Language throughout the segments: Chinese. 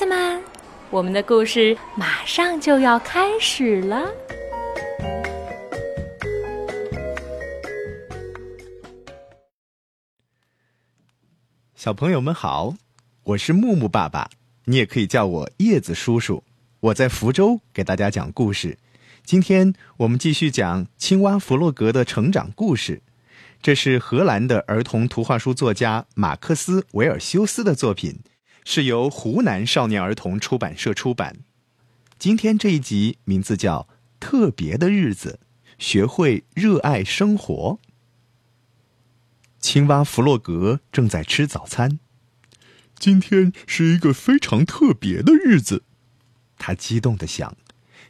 子们，我们的故事马上就要开始了。小朋友们好，我是木木爸爸，你也可以叫我叶子叔叔。我在福州给大家讲故事。今天我们继续讲青蛙弗洛格的成长故事。这是荷兰的儿童图画书作家马克思·维尔修斯的作品，是由湖南少年儿童出版社出版。今天这一集名字叫《特别的日子》，学会热爱生活。青蛙弗洛格正在吃早餐。今天是一个非常特别的日子，他激动的想。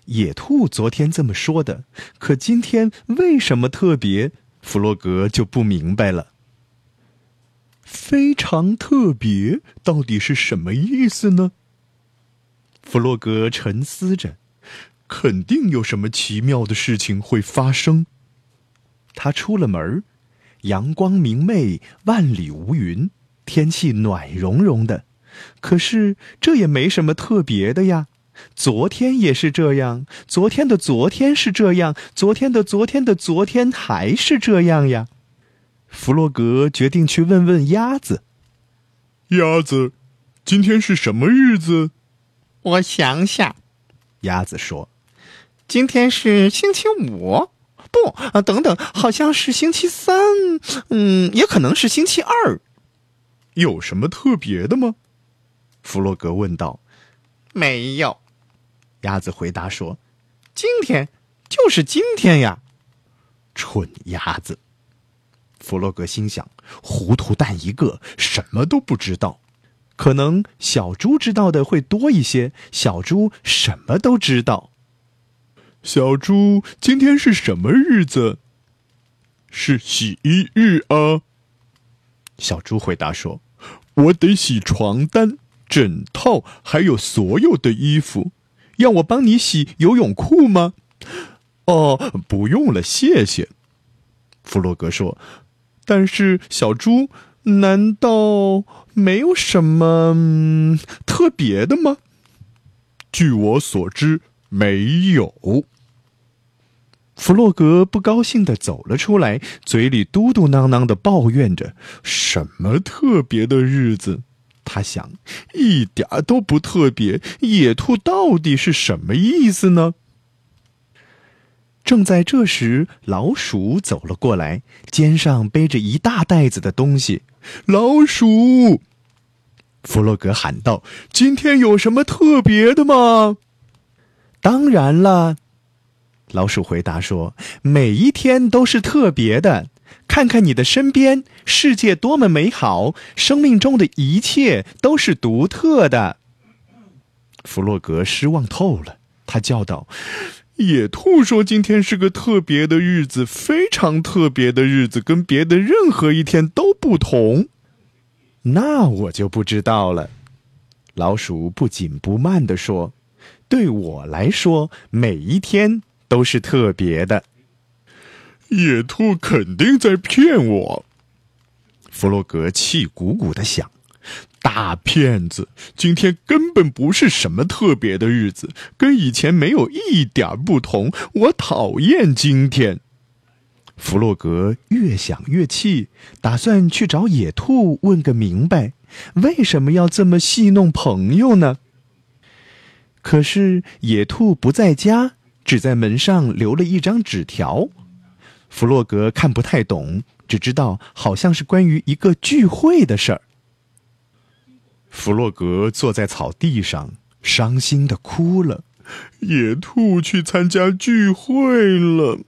野兔昨天这么说的，可今天为什么特别？弗洛格就不明白了。非常特别到底是什么意思呢？弗洛格沉思着，肯定有什么奇妙的事情会发生。他出了门阳光明媚，万里无云，天气暖融融的。可是这也没什么特别的呀。昨天也是这样，昨天的昨天是这样，昨天的昨天的昨天还是这样呀。弗洛格决定去问问鸭子：“鸭子，今天是什么日子？”我想想，鸭子说：“今天是星期五，不啊，等等，好像是星期三，嗯，也可能是星期二。有什么特别的吗？”弗洛格问道。“没有。”鸭子回答说：“今天就是今天呀。”蠢鸭子，弗洛格心想：“糊涂蛋一个，什么都不知道。可能小猪知道的会多一些。小猪什么都知道。”小猪，今天是什么日子？是洗衣日啊。小猪回答说：“我得洗床单、枕套，还有所有的衣服。”要我帮你洗游泳裤吗？哦，不用了，谢谢。弗洛格说。但是小猪，难道没有什么特别的吗？据我所知，没有。弗洛格不高兴的走了出来，嘴里嘟嘟囔囔的抱怨着：“什么特别的日子？”他想，一点都不特别。野兔到底是什么意思呢？正在这时，老鼠走了过来，肩上背着一大袋子的东西。老鼠，弗洛格喊道：“今天有什么特别的吗？”当然了，老鼠回答说：“每一天都是特别的。”看看你的身边，世界多么美好！生命中的一切都是独特的。弗洛格失望透了，他叫道：“野兔说今天是个特别的日子，非常特别的日子，跟别的任何一天都不同。”那我就不知道了。老鼠不紧不慢地说：“对我来说，每一天都是特别的。”野兔肯定在骗我，弗洛格气鼓鼓的想：“大骗子！今天根本不是什么特别的日子，跟以前没有一点不同。我讨厌今天。”弗洛格越想越气，打算去找野兔问个明白，为什么要这么戏弄朋友呢？可是野兔不在家，只在门上留了一张纸条。弗洛格看不太懂，只知道好像是关于一个聚会的事儿。弗洛格坐在草地上，伤心的哭了。野兔去参加聚会了，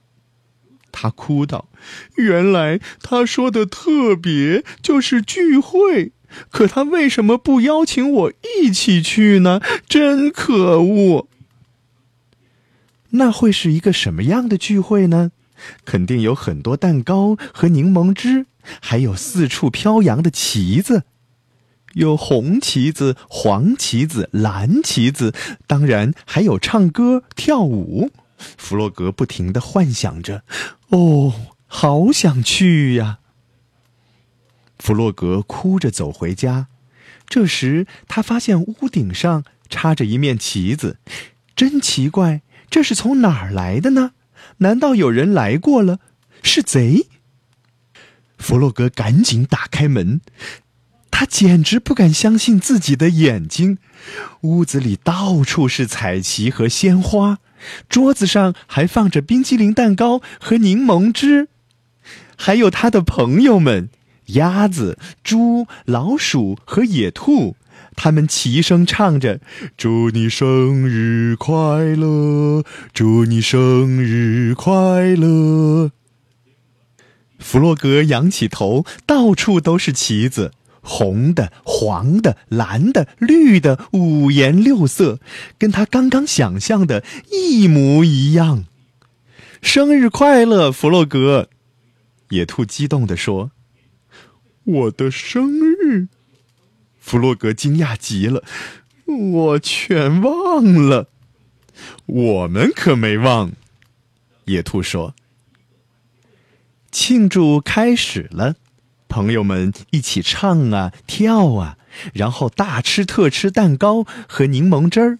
他哭道：“原来他说的特别就是聚会，可他为什么不邀请我一起去呢？真可恶！那会是一个什么样的聚会呢？”肯定有很多蛋糕和柠檬汁，还有四处飘扬的旗子，有红旗子、黄旗子、蓝旗子，当然还有唱歌跳舞。弗洛格不停的幻想着，哦，好想去呀！弗洛格哭着走回家，这时，他发现屋顶上插着一面旗子，真奇怪，这是从哪儿来的呢？难道有人来过了？是贼？弗洛格赶紧打开门，他简直不敢相信自己的眼睛。屋子里到处是彩旗和鲜花，桌子上还放着冰激凌蛋糕和柠檬汁，还有他的朋友们：鸭子、猪、老鼠和野兔。他们齐声唱着：“祝你生日快乐，祝你生日快乐。”弗洛格仰起头，到处都是旗子，红的、黄的、蓝的、绿的，五颜六色，跟他刚刚想象的一模一样。生日快乐，弗洛格！野兔激动地说：“我的生日！”弗洛格惊讶极了，我全忘了。我们可没忘。野兔说。庆祝开始了，朋友们一起唱啊跳啊，然后大吃特吃蛋糕和柠檬汁儿。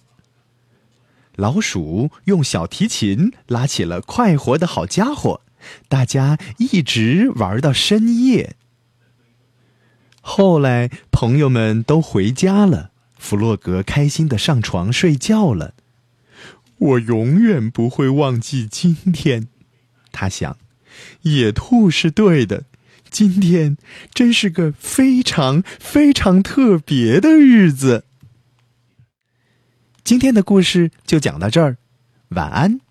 老鼠用小提琴拉起了快活的好家伙，大家一直玩到深夜。后来朋友们都回家了，弗洛格开心的上床睡觉了。我永远不会忘记今天，他想。野兔是对的，今天真是个非常非常特别的日子。今天的故事就讲到这儿，晚安。